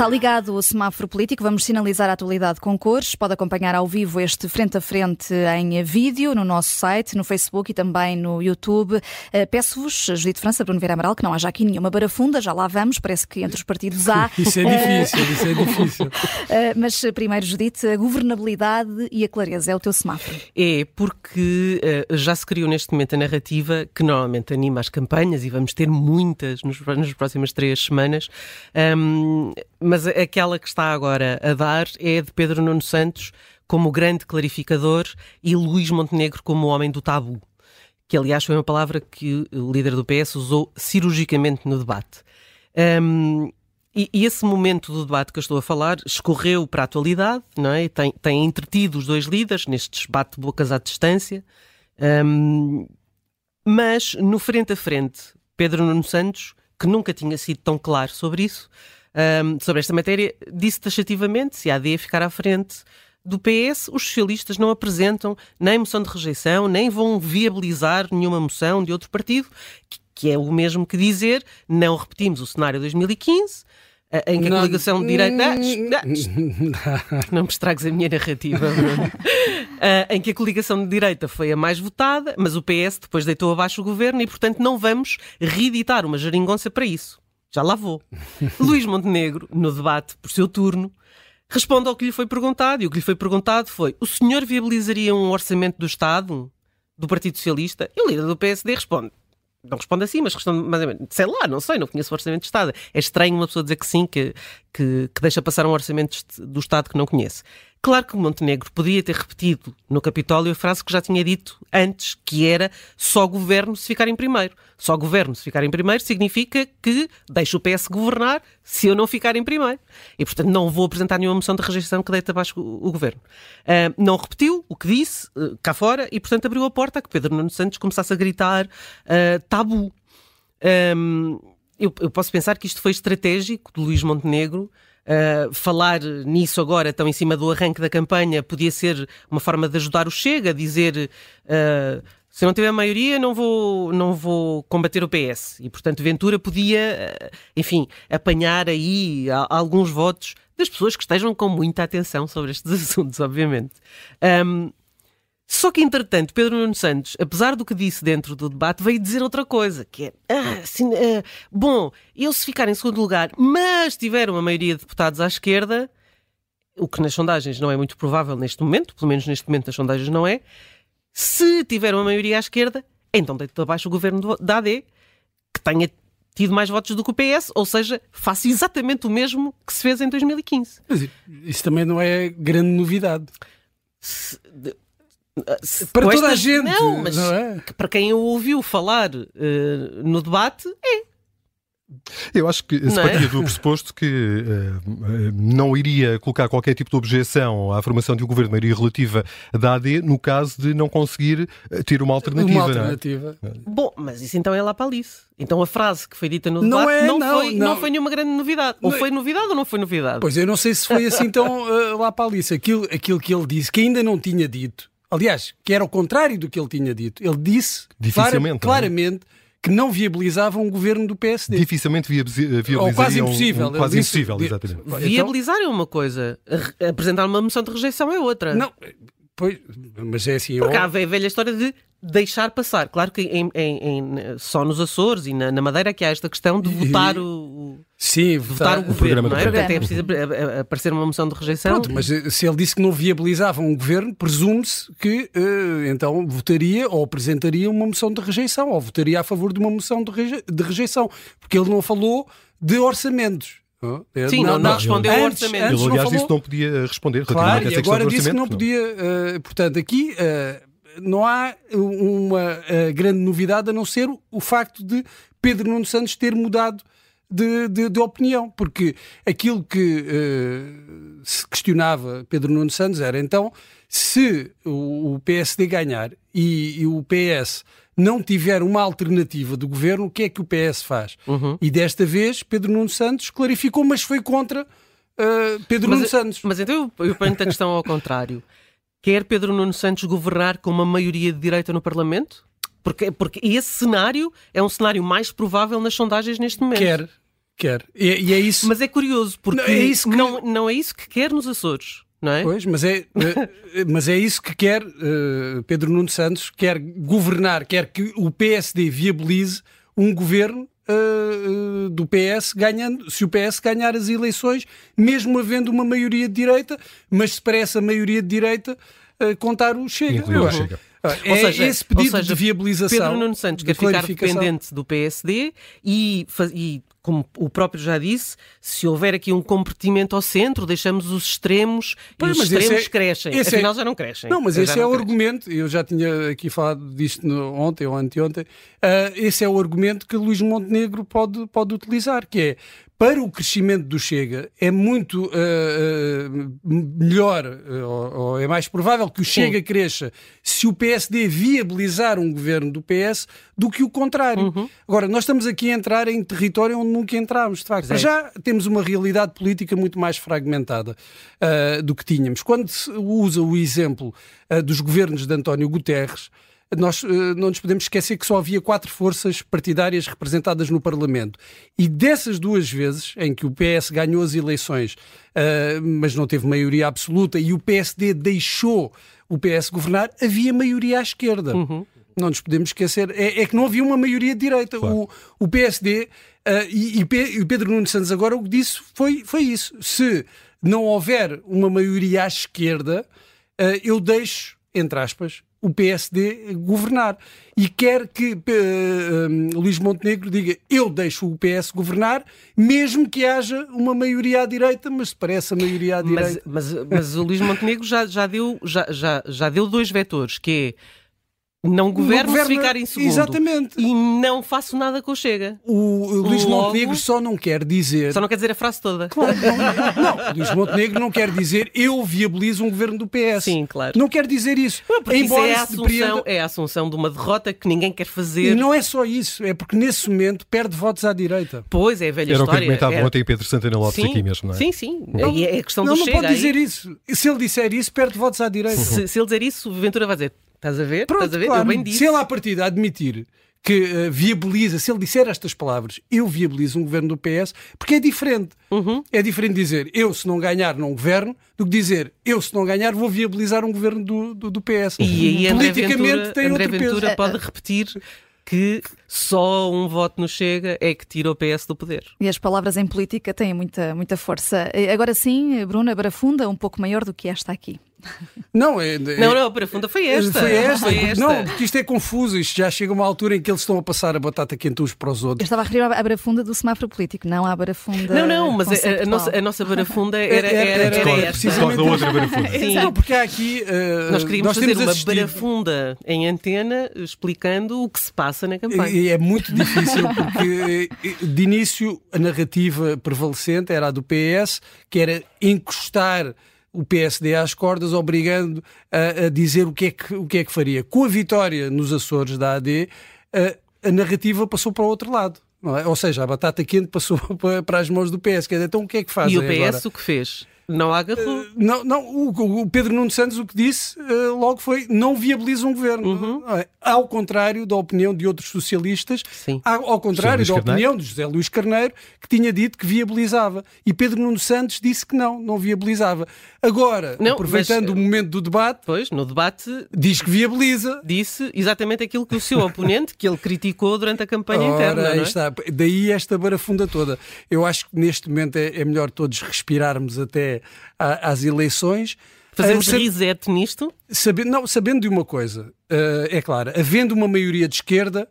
Está ligado o semáforo político, vamos sinalizar a atualidade com cores. Pode acompanhar ao vivo este frente a frente em vídeo no nosso site, no Facebook e também no YouTube. Eh, peço-vos, Judite França, Bruno Vieira Amaral, que não haja aqui nenhuma barafunda, já lá vamos, parece que entre os partidos há. Isso é difícil, isso é difícil. Eh, mas primeiro, Judite, a governabilidade e a clareza é o teu semáforo. É, porque já se criou neste momento a narrativa que normalmente anima as campanhas e vamos ter muitas nos, nas próximas três semanas. Um, mas aquela que está agora a dar é de Pedro Nuno Santos como grande clarificador e Luís Montenegro como homem do tabu, que aliás foi uma palavra que o líder do PS usou cirurgicamente no debate. Um, e, e, esse momento do debate que eu estou a falar escorreu para a atualidade, não é? Tem, tem entretido os dois líderes nestes bate-bocas à distância, um, mas no frente a frente, Pedro Nuno Santos, que nunca tinha sido tão claro sobre isso, um, sobre esta matéria, disse taxativamente se a AD ficar à frente do PS, os socialistas não apresentam nem moção de rejeição, nem vão viabilizar nenhuma moção de outro partido, que, que é o mesmo que dizer não repetimos o cenário de 2015, em que a coligação de direita. Não. Me estragues a minha narrativa, em que a coligação de direita foi a mais votada, mas o PS depois deitou abaixo o governo e, portanto, não vamos reeditar uma geringonça para isso já lá vou. Luís Montenegro, no debate por seu turno, responde ao que lhe foi perguntado, e o que lhe foi perguntado foi: o senhor viabilizaria um orçamento do Estado, do Partido Socialista? E o líder do PSD responde: não responde assim, mas responde mais ou menos. Sei lá, não sei, não conheço o orçamento de Estado. É estranho uma pessoa dizer que sim, que, que, que deixa passar um orçamento do Estado que não conhece. Claro que Montenegro podia ter repetido no Capitólio a frase que já tinha dito antes, que era só governo se ficar em primeiro. Só governo se ficar em primeiro significa que deixo o PS governar se eu não ficar em primeiro. E, portanto, não vou apresentar nenhuma moção de rejeição que deite abaixo o, o governo. Uh, não repetiu o que disse uh, cá fora e, portanto, abriu a porta a que Pedro Nuno Santos começasse a gritar uh, tabu. Um, eu, eu posso pensar que isto foi estratégico de Luís Montenegro Uh, falar nisso agora, tão em cima do arranque da campanha, podia ser uma forma de ajudar o Chega, dizer uh, se não tiver maioria não vou, não vou combater o PS. E, portanto, Ventura podia, uh, enfim, apanhar aí alguns votos das pessoas que estejam com muita atenção sobre estes assuntos, obviamente. Um, só que, entretanto, Pedro Nuno Santos, apesar do que disse dentro do debate, veio dizer outra coisa, que é, ah, assim, ah, bom, eu se ficar em segundo lugar, mas tiver uma maioria de deputados à esquerda, o que nas sondagens não é muito provável neste momento, pelo menos neste momento nas sondagens não é, se tiver uma maioria à esquerda, então deito abaixo o governo da AD, que tenha tido mais votos do que o PS, ou seja, faça exatamente o mesmo que se fez em 2015. Mas isso também não é grande novidade. Se, para toda a gente. Não, mas não é? para quem o ouviu falar uh, no debate, é. Eu acho que se partia é? do pressuposto que uh, não iria colocar qualquer tipo de objeção à formação de um governo de maioria relativa da AD no caso de não conseguir ter uma alternativa. Uma é? alternativa. Bom, mas isso então é lá para Alice. Então a frase que foi dita no debate não, é, não, não, foi, não. não foi nenhuma grande novidade. Ou foi novidade ou não foi novidade? Pois eu não sei se foi assim então uh, lá para Alice. Aquilo, aquilo que ele disse, que ainda não tinha dito, Aliás, que era o contrário do que ele tinha dito. Ele disse clara, claramente que não viabilizava um governo do PSD. Dificilmente viabilizaria Ou quase impossível. Um, um, quase disse, impossível, exatamente. Viabilizar é uma coisa, apresentar uma moção de rejeição é outra. Não, pois, mas é assim... Porque há a velha história de deixar passar. Claro que em, em, em, só nos Açores e na, na, Madeira que há esta questão de votar o, Sim, votar, votar o governo, não é? Portanto, é preciso aparecer uma moção de rejeição. Pronto, mas eh, se ele disse que não viabilizava um governo, presume-se que uh, então votaria ou apresentaria uma moção de rejeição ou votaria a favor de uma moção de, reje de rejeição, porque ele não falou de orçamentos. Sim, não, não, não respondeu ao orçamento. Ele, aliás, disse que não podia responder. Claro, e agora disse que não podia. Uh, portanto, aqui uh, não há uma uh, grande novidade a não ser o facto de Pedro Nuno Santos ter mudado de, de, de opinião, porque aquilo que uh, se questionava Pedro Nuno Santos era então se o, o PSD ganhar e, e, o PS não tiver uma alternativa do governo, o que é que o PS faz? Uhum. E desta vez Pedro Nuno Santos clarificou, mas foi contra uh, Pedro mas, Nuno Santos. Mas então eu, eu ponho a questão ao contrário. Quer Pedro Nuno Santos governar com uma maioria de direita no Parlamento? Porque, porque esse cenário é um cenário mais provável nas sondagens neste momento. Quer, Quer. E, e, é isso. Mas é curioso, porque não é isso que... não, não é isso que quer nos Açores. Não é? Pois, mas é, eh, mas é isso que quer uh, Pedro Nuno Santos, quer governar, quer que o PSD viabilize um governo uh, do PS ganhando, se o PS ganhar as eleições, mesmo havendo uma maioria de direita, mas se para essa maioria de direita uh, contar o Chega. o Chega. É ou seja, esse pedido seja, de viabilização. Pedro Nuno Santos quer ficar dependente do PSD e, e como o próprio já disse, se houver aqui um comprometimento ao centro, deixamos os extremos pois, e os extremos é, crescem. Afinal, é, já não crescem. Não, mas esse é o argumento, eu já tinha aqui falado disto ontem ou anteontem, uh, esse é o argumento que Luís Montenegro pode, pode utilizar, que é para o crescimento do Chega é muito uh, uh, melhor, uh, ou, ou, é mais provável que o Chega Sim. cresça se o PSD viabilizar um governo do PS do que o contrário. Uhum. Agora, nós estamos aqui a entrar em território onde nunca entramos, de facto. Já temos uma realidade política muito mais fragmentada do que tínhamos. Quando se usa o exemplo dos governos de António Guterres, nós uh, não nos podemos esquecer que só havia quatro forças partidárias representadas no Parlamento. E dessas duas vezes em que o PS ganhou as eleições, uh, mas não teve maioria absoluta, e o PSD deixou o PS governar, havia maioria à esquerda. Uhum. Não nos podemos esquecer. É, é, que não havia uma maioria de direita. Claro. O, o PSD uh, e, e, Pedro Nuno Santos agora o que disse foi, foi isso. Se não houver uma maioria à esquerda, eu deixo, entre aspas, o PSD governar. E quer que uh, Luís Montenegro diga eu deixo o PS governar, mesmo que haja uma maioria à direita, mas parece a maioria à direita. Mas, mas, mas o Luís Montenegro já, já, deu, já, já, já deu dois vetores, que é não governo, se ficar em segundo. Exatamente. E não faço nada com o Chega. O Luís Logo, Montenegro só não quer dizer. Só não quer dizer a frase toda. Claro, não, não. Luís Montenegro não quer dizer eu viabilizo um governo do PS. Sim, claro. Não quer dizer isso. Porque Embora isso é a, assunção, depreenda... é a assunção de uma derrota que ninguém quer fazer. E não é só isso, é porque nesse momento perde votos à direita. Pois, é a velha Era história. Era o que comentava ontem Pedro Santana Lopes sim, aqui mesmo, não é? Sim, sim. Não, é a questão não, do não Chega. Não pode dizer aí. isso. Se ele disser isso, perde votos à direita. Se, se ele dizer isso, Ventura vai dizer Estás a ver? Pronto, Estás a ver? Claro. Eu bem disse. Se ele à partida admitir que uh, viabiliza, se ele disser estas palavras, eu viabilizo um governo do PS, porque é diferente. Uhum. É diferente dizer eu, se não ganhar, não governo, do que dizer eu, se não ganhar, vou viabilizar um governo do, do, do PS. E aí Politicamente Ventura, tem André outro Ventura peso. pode repetir que só um voto no Chega é que tira o PS do poder. E as palavras em política têm muita, muita força. Agora sim, Bruna Barafunda, um pouco maior do que esta aqui. Não, é, é, não, não, a profunda foi esta. Foi esta. Foi esta. Não, porque isto é confuso. Isto já chega a uma altura em que eles estão a passar a batata quente uns para os outros. Eu estava a referir à barafunda do semáforo político, não à barafunda. Não, não, mas a, a, nossa, a nossa barafunda era, era, era, era, era esta. Precisamente da outra barafunda. Sim. Não, porque há aqui. Uh, nós queríamos nós fazer uma assistido... barafunda em antena explicando o que se passa na campanha. É muito difícil porque, eh, de início, a narrativa prevalecente era a do PS, que era encostar o PSD às cordas, obrigando a, a, dizer o que, é que, o que é que faria. Com a vitória nos Açores da AD, a, a narrativa passou para o outro lado. É? Ou seja, a batata quente passou para as mãos do PS. Então o que é que faz? E o PS agora? o que fez? Não agarrou. Uh, não, não o, o, Pedro Nuno Santos o que disse uh, logo foi não viabiliza um governo. Uhum. Uh, ao contrário da opinião de outros socialistas, Sim. ao contrário da opinião de José Luís Carneiro, que tinha dito que viabilizava. E Pedro Nuno Santos disse que não, não viabilizava. Agora, não, aproveitando mas, o momento do debate, pois, no debate diz que viabiliza. Disse exatamente aquilo que o seu oponente, que ele criticou durante a campanha Ora, interna. Não é? está. Daí esta barafunda toda. Eu acho que neste momento é, é melhor todos respirarmos até às eleições. Fazemos uh, reset nisto? Sabendo, não, sabendo de uma coisa, uh, é claro, havendo uma maioria de esquerda,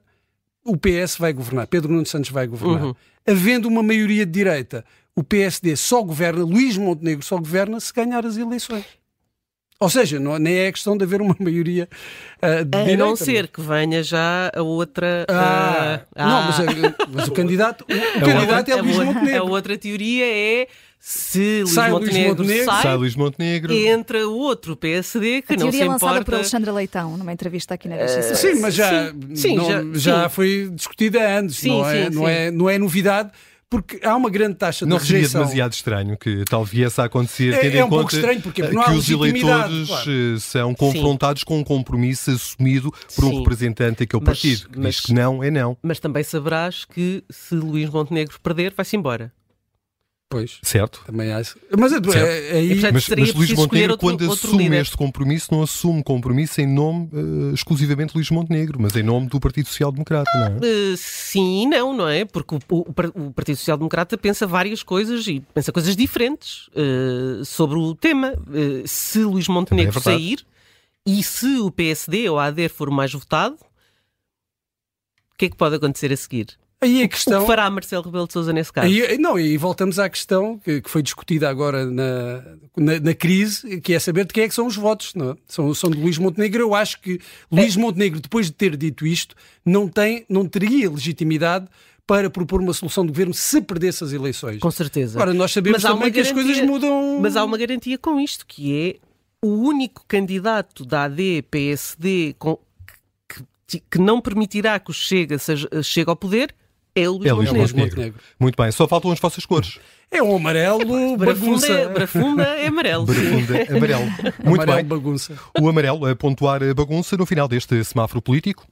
o PS vai governar, Pedro Nuno Santos vai governar. Uhum. Havendo uma maioria de direita, o PSD só governa, Luís Montenegro só governa se ganhar as eleições. Ou seja, não, nem é questão de haver uma maioria uh, de A direita, não ser que venha já a outra. Ah, uh, não, mas, mas, o candidato, o, o candidato é Luís Montenegro. A outra teoria é se Luís sai Montenegro, Montenegro sai, sai Luís Montenegro, entra o outro PSD que a não se importa. lançada por Alexandra Leitão numa entrevista aqui na RX. Uh, sim, mas já, sim, não, já, já sim. foi discutida antes, sim, não, é, não, é, não é novidade porque há uma grande taxa de não rejeição. Não seria demasiado estranho que tal viesse a acontecer, é, tendo é em um conta pouco estranho, porque não que os eleitores claro. Eh, são confrontados Sim. com um compromisso assumido por Sim. um representante daquele mas, partido, que mas, diz que não é não. Mas também saberás que se Luís Montenegro perder, vai-se embora. Pois. Certo. Também acho. Mas, é, é, é, mas, mas Luís Montenegro, outro, quando outro assume líder. este compromisso, não assume compromisso em nome uh, exclusivamente de Luís Montenegro, mas em nome do Partido Social Democrata, não é? Uh, sim e não, não é? Porque o, o, o, Partido Social Democrata pensa várias coisas e pensa coisas diferentes uh, sobre o tema. se Luís Montenegro é sair e se o PSD ou a ADER for o mais votado, o que é que pode acontecer a seguir? Aí a questão... O que fará Marcelo Rebelo de Sousa nesse caso? Aí, não, e voltamos à questão que, que foi discutida agora na, na, na, crise, que é saber de quem é que são os votos. Não é? são, são de Luís Montenegro. Eu acho que Luís é. Montenegro, depois de ter dito isto, não, tem, não teria legitimidade para propor uma solução de governo se perdesse as eleições. Com certeza. Agora, nós sabemos também que garantia, as coisas mudam... Mas há uma garantia com isto, que é o único candidato da AD, PSD, com, que, que não permitirá que o Chega seja, chegue ao poder é o Luís, é Luís Montenegro. Montenegro. Muito bem, só faltam as vossas cores. É um amarelo bagunça. Brafunda é amarelo. Brafunda é amarelo. Muito amarelo, bem. bagunça. O amarelo a pontuar a bagunça no final deste semáforo político.